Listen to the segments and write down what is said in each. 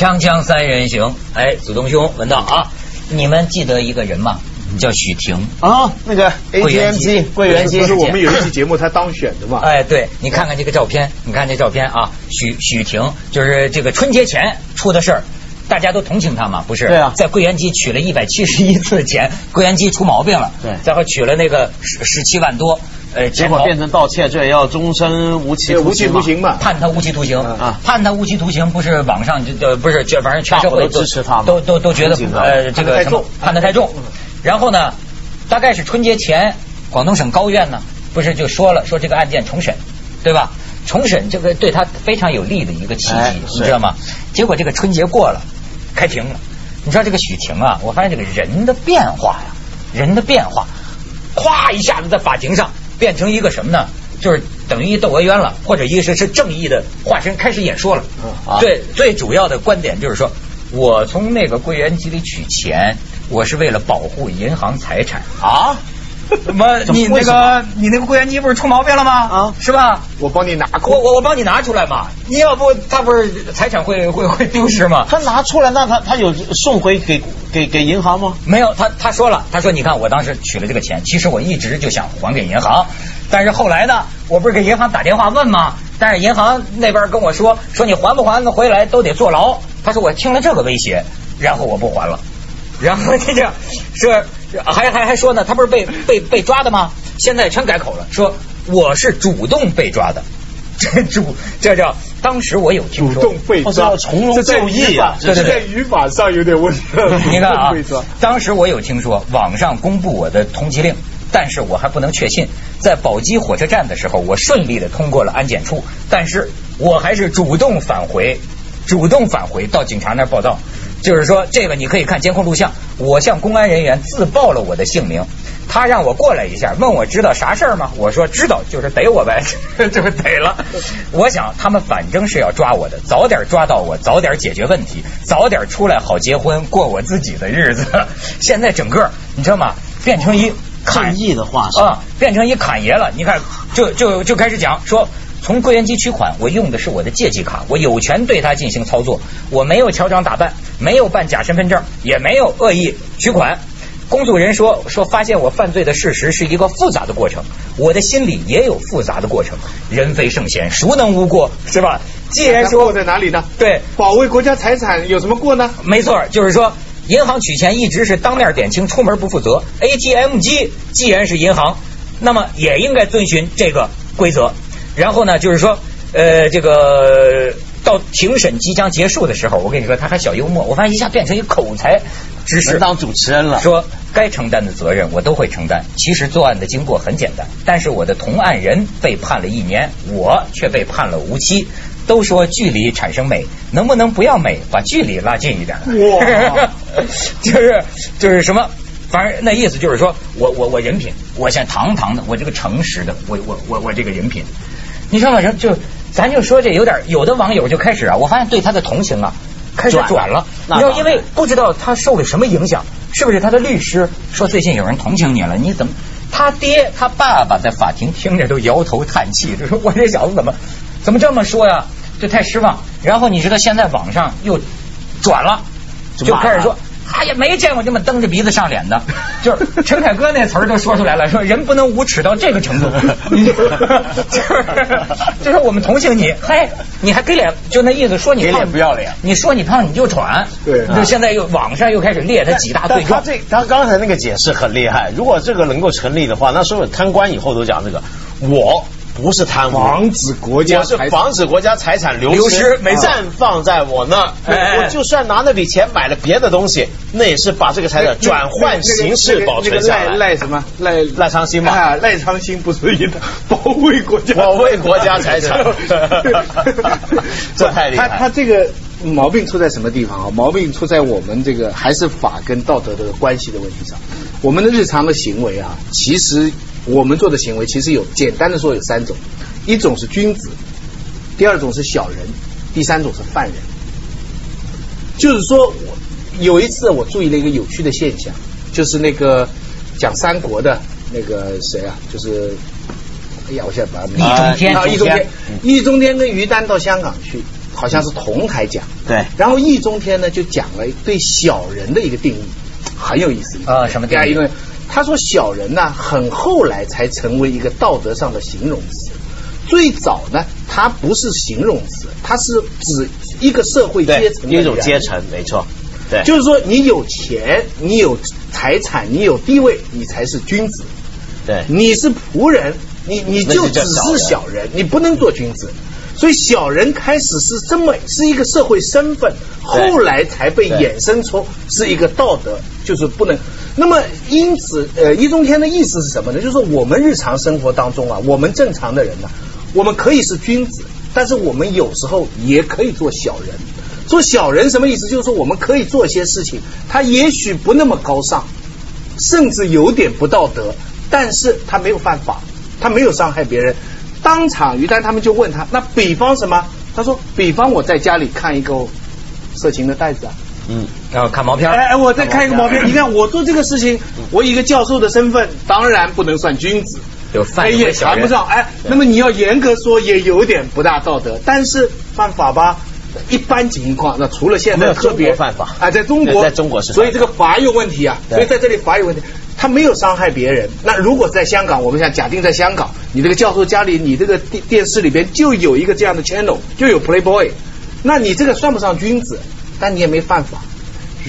锵锵三人行，哎，祖东兄文道啊？你们记得一个人吗？叫许婷啊，那个 ATM 机柜员机，不是我们有一期节目他当选的嘛？哎，对，你看看这个照片，你看这照片啊，许许婷就是这个春节前出的事儿，大家都同情他嘛，不是？对啊，在柜员机取了一百七十一次钱，柜员机出毛病了，对，然后取了那个十十七万多，呃，结果变成盗窃罪，要终身无期无期徒刑嘛，判他无期徒刑。啊，判他无期徒刑，不是网上就呃不是，就反正全社会都支持他，都都都觉得呃这个判的太重，然后呢？大概是春节前，广东省高院呢，不是就说了，说这个案件重审，对吧？重审这个对他非常有利的一个契机，你知道吗？结果这个春节过了，开庭了。你知道这个许晴啊，我发现这个人的变化呀，人的变化，咵一下子在法庭上变成一个什么呢？就是等于窦娥冤了，或者一个是是正义的化身，开始演说了。最最主要的观点就是说，我从那个柜员机里取钱。我是为了保护银行财产啊！怎么你那个你那个柜员机不是出毛病了吗？啊，是吧？我帮你拿，我我我帮你拿出来嘛！你要不他不是财产会会会丢失吗？他拿出来，那他他有送回给给给银行吗？没有，他他说了，他说你看我当时取了这个钱，其实我一直就想还给银行，但是后来呢，我不是给银行打电话问吗？但是银行那边跟我说说你还不还回来都得坐牢。他说我听了这个威胁，然后我不还了。然后这就是还还还说呢，他不是被被被抓的吗？现在全改口了，说我是主动被抓的，这主这叫当时我有听说主动被抓，从容就义啊，这在语法上有点问题。你看啊，当时我有听说网上公布我的通缉令，但是我还不能确信。在宝鸡火车站的时候，我顺利的通过了安检处，但是我还是主动返回，主动返回到警察那儿报道。就是说，这个你可以看监控录像。我向公安人员自报了我的姓名，他让我过来一下，问我知道啥事儿吗？我说知道，就是逮我呗，就是逮了。我想他们反正是要抓我的，早点抓到我，早点解决问题，早点出来好结婚，过我自己的日子。现在整个你知道吗？变成一抗议的话啊，变成一侃爷了。你看，就就就开始讲说。从柜员机取款，我用的是我的借记卡，我有权对它进行操作，我没有乔装打扮，没有办假身份证，也没有恶意取款。公诉人说说发现我犯罪的事实是一个复杂的过程，我的心里也有复杂的过程。人非圣贤，孰能无过？是吧？既然说过在哪里呢？对，保卫国家财产有什么过呢？没错，就是说银行取钱一直是当面点清，出门不负责。ATM 机既然是银行，那么也应该遵循这个规则。然后呢，就是说，呃，这个到庭审即将结束的时候，我跟你说，他还小幽默，我发现一下变成一口才知识当主持人了，说该承担的责任我都会承担。其实作案的经过很简单，但是我的同案人被判了一年，我却被判了无期。都说距离产生美，能不能不要美，把距离拉近一点？哇，就是就是什么？反正那意思就是说，我我我人品，我先堂堂的，我这个诚实的，我我我我这个人品，你知道吗？就咱就说这有点，有的网友就开始啊，我发现对他的同情啊，开始转了。你知道，因为不知道他受了什么影响，是不是他的律师说最近有人同情你了？你怎么？他爹他爸爸在法庭听着都摇头叹气，就说我这小子怎么怎么这么说呀？就太失望。然后你知道现在网上又转了，就开始说。他也没见过这么蹬着鼻子上脸的，就是陈凯歌那词儿都说出来了，说人不能无耻到这个程度，就是就是我们同情你，嘿，你还给脸，就那意思说你给脸不要脸，你说你胖你就喘，对，就现在又网上又开始列他几大罪状，他这他刚才那个解释很厉害，如果这个能够成立的话，那所有贪官以后都讲这个我。不是贪污，防止国家是防止国家财产流失，没暂放在我那儿。我就算拿那笔钱买了别的东西，那也是把这个财产转换形式保存下来。赖赖什么？赖赖昌星嘛？赖昌星不是的，保卫国家，保卫国家财产。这太厉害。他他这个毛病出在什么地方啊？毛病出在我们这个还是法跟道德的关系的问题上。我们的日常的行为啊，其实。我们做的行为其实有简单的说有三种，一种是君子，第二种是小人，第三种是犯人。就是说，我有一次我注意了一个有趣的现象，就是那个讲三国的那个谁啊，就是哎呀，我现在把易中天啊，易中天，易中天跟于丹到香港去，好像是同台讲。对。然后易中天呢就讲了对小人的一个定义，很有意思啊。什么定义？他说小人呢，很后来才成为一个道德上的形容词。最早呢，它不是形容词，它是指一个社会阶层一种阶层，没错。对。就是说，你有钱，你有财产，你有地位，你才是君子。对。你是仆人。你你就只是小人，你不能做君子，所以小人开始是这么是一个社会身份，后来才被衍生出是一个道德，就是不能。那么因此，呃，易中天的意思是什么呢？就是我们日常生活当中啊，我们正常的人呢，我们可以是君子，但是我们有时候也可以做小人。做小人什么意思？就是说我们可以做一些事情，他也许不那么高尚，甚至有点不道德，但是他没有犯法。他没有伤害别人，当场于丹他们就问他，那比方什么？他说，比方我在家里看一个色情的袋子啊，嗯，然后看毛片，哎哎，我再看一个毛片，你看我做这个事情，我以一个教授的身份，当然不能算君子，有犯也谈不上，哎，那么你要严格说，也有点不大道德，但是犯法吧？一般情况，那除了现在特别犯法。啊，在中国，在中国是，所以这个法有问题啊，所以在这里法有问题。他没有伤害别人。那如果在香港，我们想假定在香港，你这个教授家里，你这个电电视里边就有一个这样的 channel，就有 Playboy，那你这个算不上君子，但你也没犯法。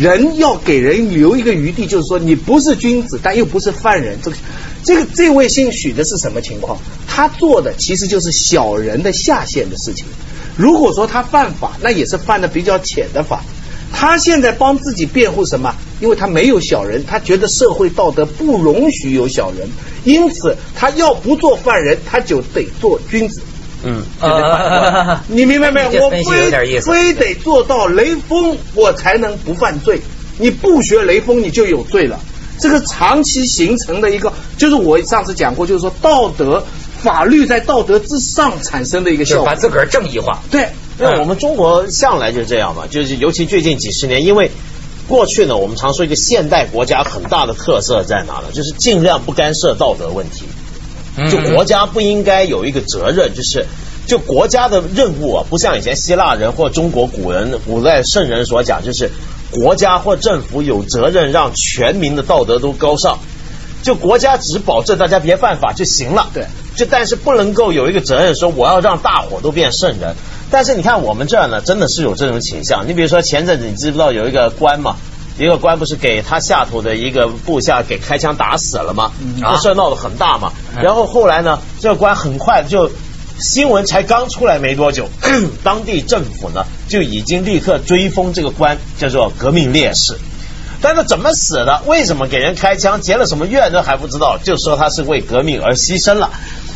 人要给人留一个余地，就是说你不是君子，但又不是犯人。这个这个这位姓许的是什么情况？他做的其实就是小人的下限的事情。如果说他犯法，那也是犯的比较浅的法。他现在帮自己辩护什么？因为他没有小人，他觉得社会道德不容许有小人，因此他要不做犯人，他就得做君子。嗯，你明白没有？我非非得做到雷锋，我才能不犯罪。你不学雷锋，你就有罪了。这个长期形成的一个，就是我上次讲过，就是说道德法律在道德之上产生的一个效果，把自个儿正义化。对。因为我们中国向来就这样嘛，就是尤其最近几十年，因为过去呢，我们常说一个现代国家很大的特色在哪呢？就是尽量不干涉道德问题，就国家不应该有一个责任，就是就国家的任务啊，不像以前希腊人或中国古人、古代圣人所讲，就是国家或政府有责任让全民的道德都高尚，就国家只保证大家别犯法就行了。对，就但是不能够有一个责任说我要让大伙都变圣人。但是你看我们这儿呢，真的是有这种倾向。你比如说前阵子你知不知道有一个官嘛，一个官不是给他下头的一个部下给开枪打死了吗？这事闹得很大嘛。然后后来呢，这个官很快就新闻才刚出来没多久，当地政府呢就已经立刻追封这个官叫做革命烈士。但是怎么死的？为什么给人开枪？结了什么怨都还不知道，就说他是为革命而牺牲了。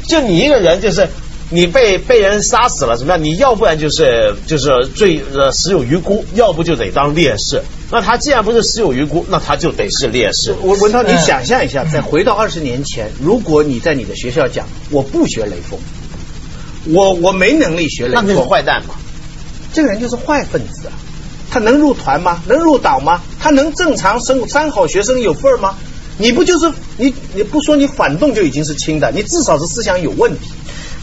就你一个人就是。你被被人杀死了怎么样？你要不然就是就是罪呃死有余辜，要不就得当烈士。那他既然不是死有余辜，那他就得是烈士。文文涛，你想象一下，再回到 二十年前，如果你在你的学校讲我不学雷锋，我我没能力学雷锋，那是坏蛋嘛？这个人就是坏分子啊！他能入团吗？能入党吗？他能正常生三好学生有份吗？你不就是你你不说你反动就已经是轻的，你至少是思想有问题。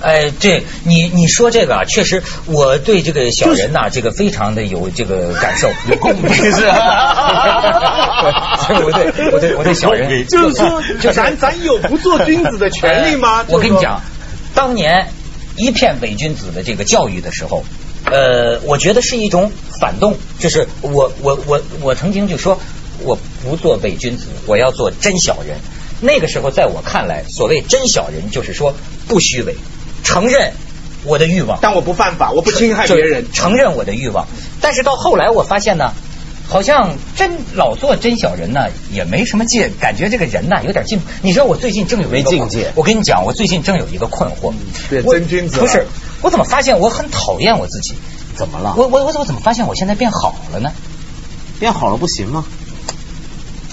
哎，这你你说这个啊，确实我对这个小人呐，这个非常的有这个感受，有共鸣是吧？我对我对我对小人，就是说，就咱咱有不做君子的权利吗？我跟你讲，当年一片伪君子的这个教育的时候，呃，我觉得是一种反动，就是我我我我曾经就说，我不做伪君子，我要做真小人。那个时候，在我看来，所谓真小人，就是说不虚伪。承认我的欲望，但我不犯法，我不侵害别人。承认我的欲望，但是到后来我发现呢，好像真老做真小人呢，也没什么劲，感觉这个人呢有点进步。你知道我最近正有一个境界？我跟你讲，我最近正有一个困惑。对，真君子不是？我怎么发现我很讨厌我自己？怎么了？我我我怎么发现我现在变好了呢？变好了不行吗？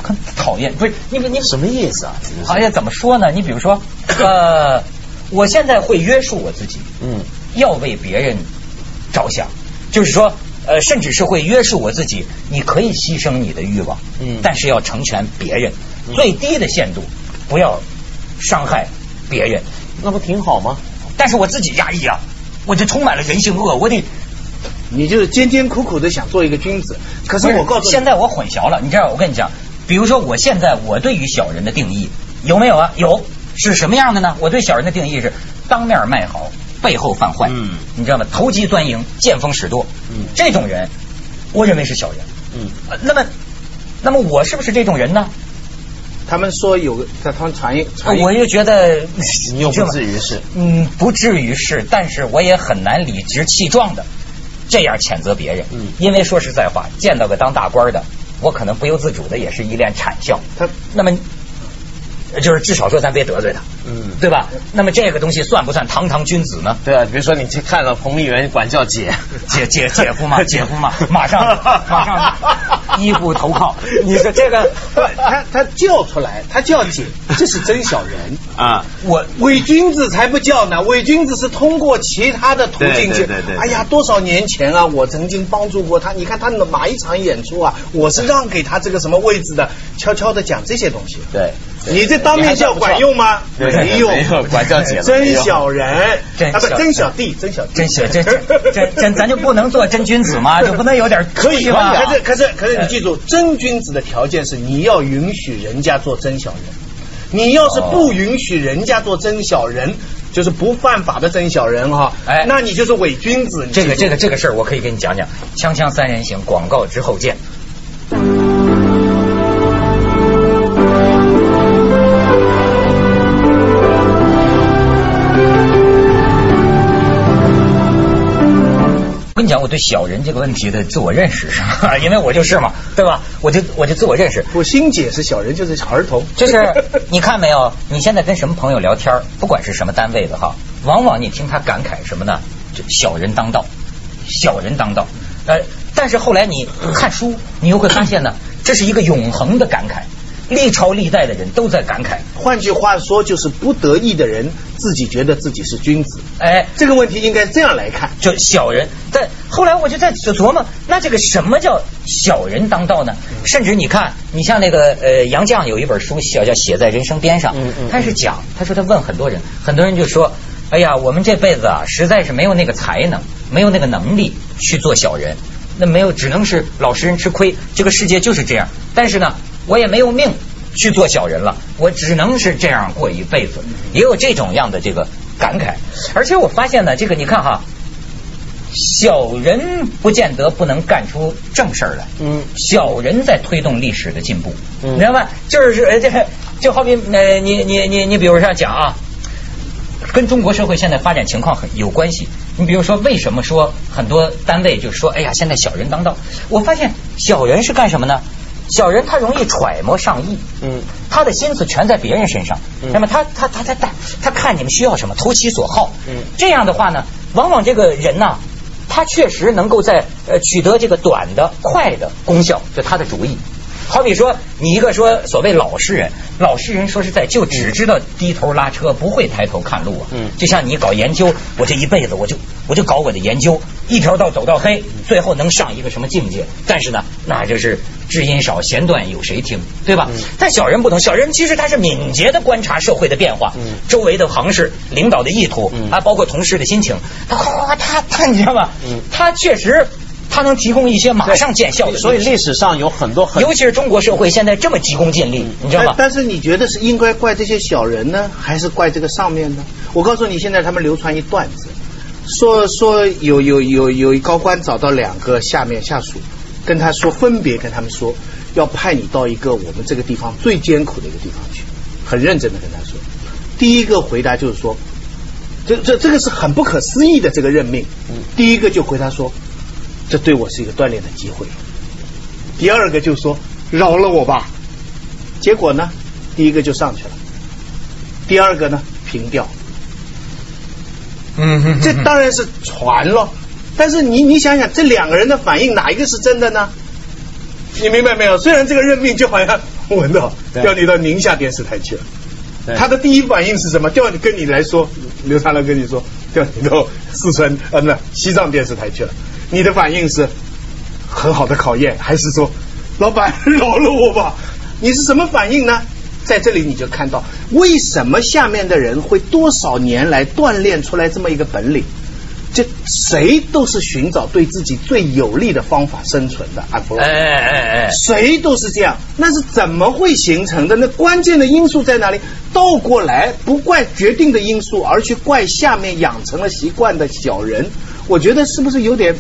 很讨厌，不是你你什么意思啊？哎呀，怎么说呢？你比如说呃。我现在会约束我自己，嗯，要为别人着想，就是说，呃，甚至是会约束我自己。你可以牺牲你的欲望，嗯，但是要成全别人，最低的限度不要伤害别人，那不挺好吗？但是我自己压抑啊，我就充满了人性恶，我得你就是艰艰苦苦的想做一个君子。可是我告诉你，现在我混淆了，你知道，我跟你讲，比如说我现在我对于小人的定义有没有啊？有，是什么样的呢？我对小人的定义是当面卖好，背后犯坏，嗯你知道吗？投机钻营，见风使舵，嗯这种人，我认为是小人。嗯，呃那么，那么我是不是这种人呢？他们说有个，在他们传一传一我就觉得 你又不至于是。嗯，不至于是，但是我也很难理直气壮的这样谴责别人。嗯因为说实在话，见到个当大官的，我可能不由自主的也是一脸谄笑。他那么，就是至少说咱别得罪他，嗯，对吧？那么这个东西算不算堂堂君子呢？对啊，比如说你去看了彭丽媛管叫姐，姐姐姐夫嘛，姐夫嘛，马上马上 衣服投靠。你说这个，他他叫出来，他叫姐，这是真小人。啊，我伪君子才不叫呢，伪君子是通过其他的途径去。对对对对哎呀，多少年前啊，我曾经帮助过他。你看他哪一场演出啊，我是让给他这个什么位置的，悄悄的讲这些东西。对，你这当面叫管用吗？没用，没有管叫姐了没真小人，啊不真小真小弟，真小弟，真小真真真真，咱就不能做真君子吗？就不能有点 可以吗？可是可是可是你记住，真君子的条件是你要允许人家做真小人。你要是不允许人家做真小人，就是不犯法的真小人哈，哎那你就是伪君子。这个这个这个事儿，我可以跟你讲讲。锵锵三人行，广告之后见。跟你讲，我对小人这个问题的自我认识是吧？因为我就是嘛，对吧？我就我就自我认识，我欣姐是小人，就是儿童，就是 你看没有？你现在跟什么朋友聊天儿，不管是什么单位的哈，往往你听他感慨什么呢？就小人当道，小人当道。呃，但是后来你看书，你又会发现呢，这是一个永恒的感慨，历朝历代的人都在感慨。换句话说，就是不得意的人自己觉得自己是君子。哎，这个问题应该这样来看。就小人。但后来我就在琢磨，那这个什么叫小人当道呢？甚至你看，你像那个呃杨绛有一本书叫叫《写在人生边上》，嗯嗯他是讲，他说他问很多人，很多人就说，哎呀，我们这辈子啊，实在是没有那个才能，没有那个能力去做小人，那没有，只能是老实人吃亏。这个世界就是这样。但是呢，我也没有命去做小人了，我只能是这样过一辈子。也有这种样的这个感慨。而且我发现呢，这个你看哈。小人不见得不能干出正事儿来，嗯小人在推动历史的进步，嗯你知道吧？就是呃这就好比呃你你你你比如说讲啊，跟中国社会现在发展情况很有关系。你比如说，为什么说很多单位就说，哎呀，现在小人当道？我发现小人是干什么呢？小人他容易揣摩上意，嗯他的心思全在别人身上。嗯那么他他他他他他看你们需要什么，投其所好。嗯这样的话呢，往往这个人呢，他确实能够在呃取得这个短的快的功效，就他的主意。好比说，你一个说所谓老实人，老实人说实在就只知道低头拉车，不会抬头看路啊。嗯就像你搞研究，我这一辈子我就我就搞我的研究，一条道走到黑，最后能上一个什么境界？但是呢，那就是知音少，弦断有谁听，对吧？嗯但小人不同，小人其实他是敏捷的观察社会的变化，嗯周围的行市、领导的意图嗯啊，包括同事的心情，他哗哗哗，他他你知道吗？嗯他确实他能提供一些马上见效的所以历史上有很多很尤其是中国社会现在这么急功近利，你知道吗但？但是你觉得是应该怪这些小人呢，还是怪这个上面呢？我告诉你，现在他们流传一段子，说说有有有有一高官找到两个下面下属，跟他说，分别跟他们说，要派你到一个我们这个地方最艰苦的一个地方去，很认真的跟他说。第一个回答就是说，这这这个是很不可思议的这个任命。第一个就回答说，这对我是一个锻炼的机会。第二个就说饶了我吧。结果呢，第一个就上去了，第二个呢平掉。嗯哼这当然是传了，但是你你想想，这两个人的反应哪一个是真的呢？你明白没有？虽然这个任命就好像文道对调你到宁夏电视台去了，他的第一反应是什么？调你跟你来说，刘长乐跟你说调你到四川呃不西藏电视台去了，你的反应是很好的考验，还是说老板饶了我吧？你是什么反应呢？在这里你就看到为什么下面的人会多少年来锻炼出来这么一个本领。这谁都是寻找对自己最有利的方法生存的，啊，不，哎哎哎，谁都是这样，那是怎么会形成的？那关键的因素在哪里？倒过来不怪决定的因素，而去怪下面养成了习惯的小人，我觉得是不是有点？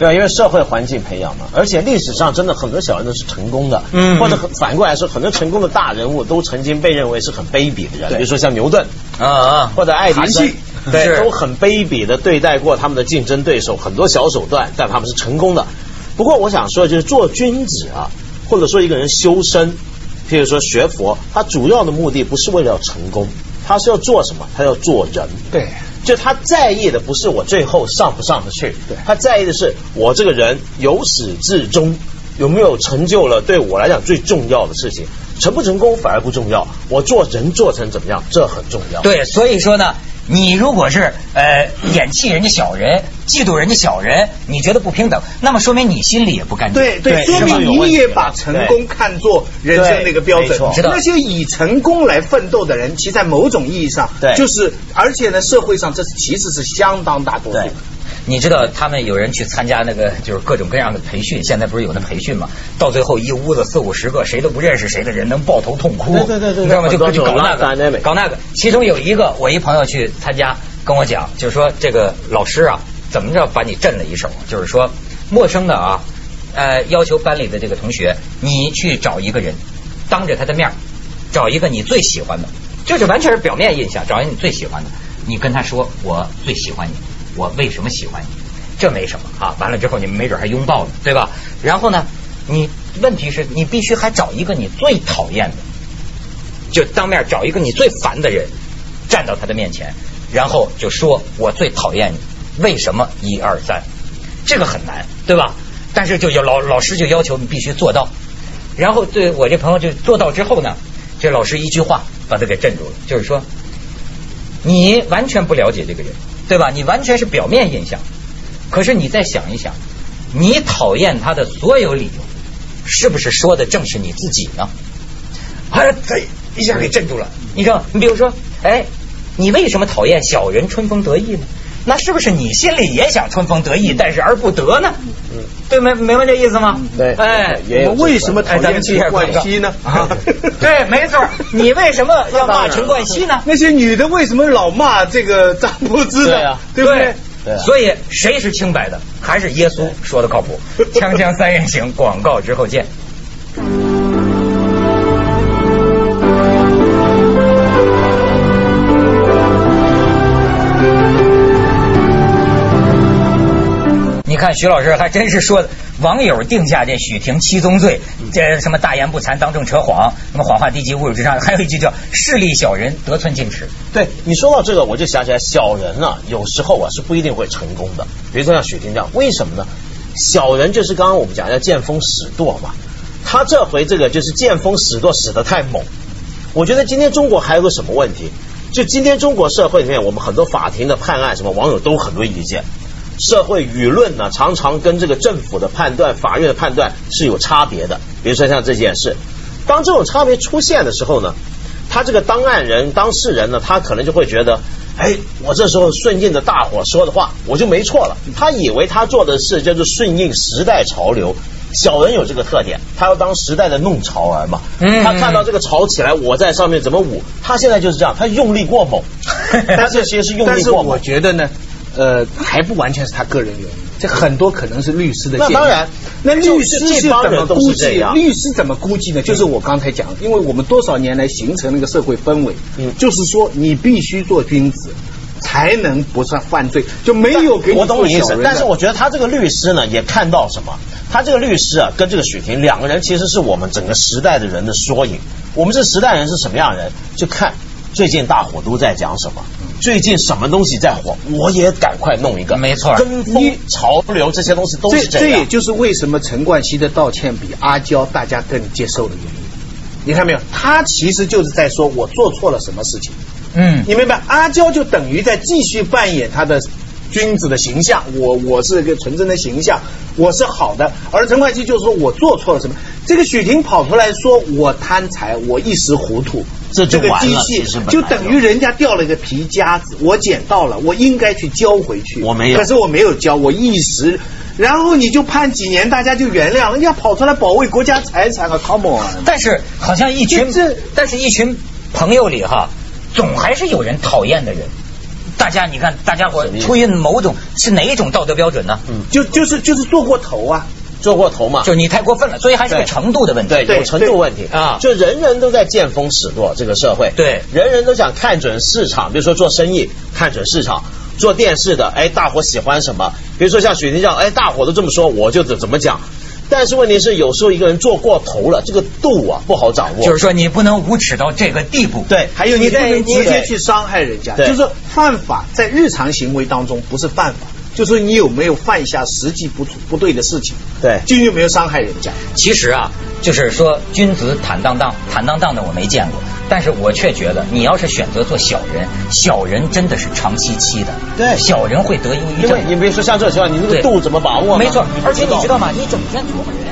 对啊，因为社会环境培养嘛，而且历史上真的很多小人都是成功的，嗯或者很反过来说，很多成功的大人物都曾经被认为是很卑鄙的人，比如说像牛顿啊啊，或者爱迪生对，是都很卑鄙的对待过他们的竞争对手，很多小手段，但他们是成功的。不过我想说，就是做君子啊，或者说一个人修身，譬如说学佛，他主要的目的不是为了要成功，他是要做什么？他要做人。对，就他在意的不是我最后上不上得去，对他在意的是我这个人由始至终有没有成就了对我来讲最重要的事情。成不成功反而不重要，我做人做成怎么样，这很重要。对，所以说呢，你如果是呃眼气人家小人，嫉妒人家小人，你觉得不平等，那么说明你心里也不干净。对对，说明你也把成功看作人生的一个标准。那些以成功来奋斗的人，其在某种意义上，对就是而且呢，社会上这是其实是相当大多数对。你知道他们有人去参加那个就是各种各样的培训，现在不是有那培训吗？到最后一屋子四五十个谁都不认识谁的人能抱头痛哭，对对对对你知道吗？就就搞那个，搞那个。其中有一个我一朋友去参加，跟我讲，就是说这个老师啊，怎么着把你震了一手，就是说陌生的啊，呃，要求班里的这个同学，你去找一个人，当着他的面儿找一个你最喜欢的，就是完全是表面印象，找一个你最喜欢的，你跟他说我最喜欢你，我为什么喜欢你？这没什么啊，完了之后你们没准还拥抱呢，对吧？然后呢，你问题是你必须还找一个你最讨厌的，就当面找一个你最烦的人，站到他的面前，然后就说我最讨厌你，为什么？一二三，这个很难，对吧？但是就有老老师就要求你必须做到，然后对我这朋友就做到之后呢，这老师一句话把他给镇住了，就是说你完全不了解这个人，对吧？你完全是表面印象，可是你再想一想，你讨厌他的所有理由，是不是说的正是你自己呢？哎，他一下给镇住了。你知道，你比如说，哎，你为什么讨厌小人春风得意呢？那是不是你心里也想春风得意，但是而不得呢？嗯，对，明明白这意思吗？对哎，也有我为什么讨厌陈冠希呢？啊，对，没错。你为什么要骂陈冠希呢？那些女的为什么老骂这个张柏芝呢对啊？对不对？对啊所以谁是清白的？还是耶稣说的靠谱？锵锵三人行，广告之后见。看徐老师还真是说，网友定下这许霆七宗罪，这什么大言不惭、当众扯谎，什么谎话低级、侮辱智商，还有一句叫势利小人、得寸进尺。对你说到这个，我就想起来，小人啊，有时候啊是不一定会成功的。比如说像许霆这样，为什么呢？小人就是刚刚我们讲要见风使舵嘛，他这回这个就是见风使舵使得太猛。我觉得今天中国还有个什么问题？就今天中国社会里面，我们很多法庭的判案，什么网友都很多意见。社会舆论呢，常常跟这个政府的判断、法院的判断是有差别的。比如说像这件事，当这种差别出现的时候呢，他这个当案人、当事人呢，他可能就会觉得，哎，我这时候顺应着大伙说的话，我就没错了。他以为他做的事就是顺应时代潮流。小人有这个特点，他要当时代的弄潮儿嘛。嗯他看到这个潮起来，我在上面怎么舞？他现在就是这样，他用力过猛，但是其实是用但是我力过猛。觉得呢，呃，还不完全是他个人原因，这很多可能是律师的建议。那当然那律师是怎么估计？律师怎么估计呢？就是我刚才讲，因为我们多少年来形成那个社会氛围，嗯就是说你必须做君子。才能不算犯罪，就没有给你我懂你意思，但是我觉得他这个律师呢，也看到什么？他这个律师啊，跟这个许婷两个人其实是我们整个时代的人的缩影。我们这时代人是什么样的人？就看最近大伙都在讲什么，最近什么东西在火，我也赶快弄一个。没错跟风潮流这些东西都是这样这也。就是为什么陈冠希的道歉比阿娇大家更接受的原因。你看没有？他其实就是在说我做错了什么事情。嗯，你明白？阿娇就等于在继续扮演他的君子的形象，我我是一个纯真的形象，我是好的。而陈冠希就是说我做错了什么，这个许霆跑出来说我贪财，我一时糊涂，这就完了个机器就等于人家掉了一个皮夹子，我捡到了，我应该去交回去，我没有可是我没有交，我一时。然后你就判几年，大家就原谅，人家跑出来保卫国家财产啊，come on！但是好像一群但是一群朋友里哈，总还是有人讨厌的人。大家你看，大家伙出于某种是哪一种道德标准呢？嗯就就是就是做过头啊，做过头嘛，就你太过分了，所以还是个程度的问题。对，对有程度问题啊。就人人都在见风使舵，这个社会，对。人人都想看准市场，比如说做生意看准市场，做电视的，哎，大伙喜欢什么？比如说像许霆这样，哎，大伙都这么说，我就怎怎么讲。但是问题是，有时候一个人做过头了，这个度啊不好掌握。就是说你不能无耻到这个地步。对，还有你不能直接去伤害人家，对。就是说犯法在日常行为当中不是犯法，就是说你有没有犯下实际不不对的事情，对就有没有伤害人家。其实啊，就是说君子坦荡荡，坦荡荡的我没见过，但是我却觉得你要是选择做小人，小人真的是长期期的。对小人会得忧郁症因为。你比如说像这种情况，你这个度怎么把握？没错，而且你知道吗？吗？你整天琢磨人。